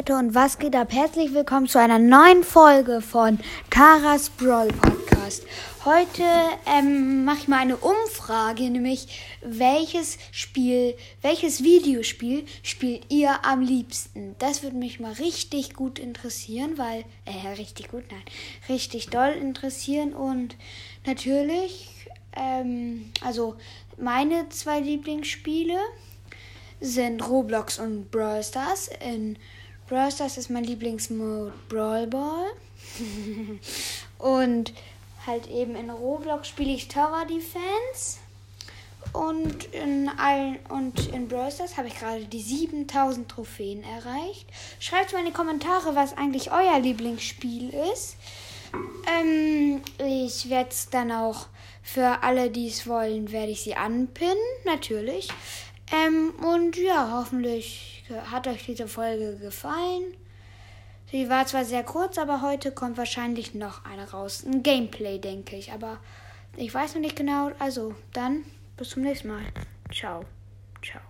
Leute und was geht ab? Herzlich willkommen zu einer neuen Folge von Taras Brawl Podcast. Heute ähm, mache ich mal eine Umfrage, nämlich welches Spiel, welches Videospiel spielt ihr am liebsten? Das würde mich mal richtig gut interessieren, weil, äh, richtig gut, nein, richtig doll interessieren und natürlich, ähm, also meine zwei Lieblingsspiele sind Roblox und Brawl Stars. In Brawl Stars ist mein Lieblingsmode Brawl Ball. und halt eben in Roblox spiele ich Tower Defense. Und in, allen, und in Brawl Stars habe ich gerade die 7000 Trophäen erreicht. Schreibt mal in die Kommentare, was eigentlich euer Lieblingsspiel ist. Ähm, ich werde es dann auch für alle, die es wollen, werde ich sie anpinnen, natürlich. Ähm, und ja, hoffentlich hat euch diese Folge gefallen. Sie war zwar sehr kurz, aber heute kommt wahrscheinlich noch eine raus. Ein Gameplay, denke ich. Aber ich weiß noch nicht genau. Also, dann bis zum nächsten Mal. Ciao. Ciao.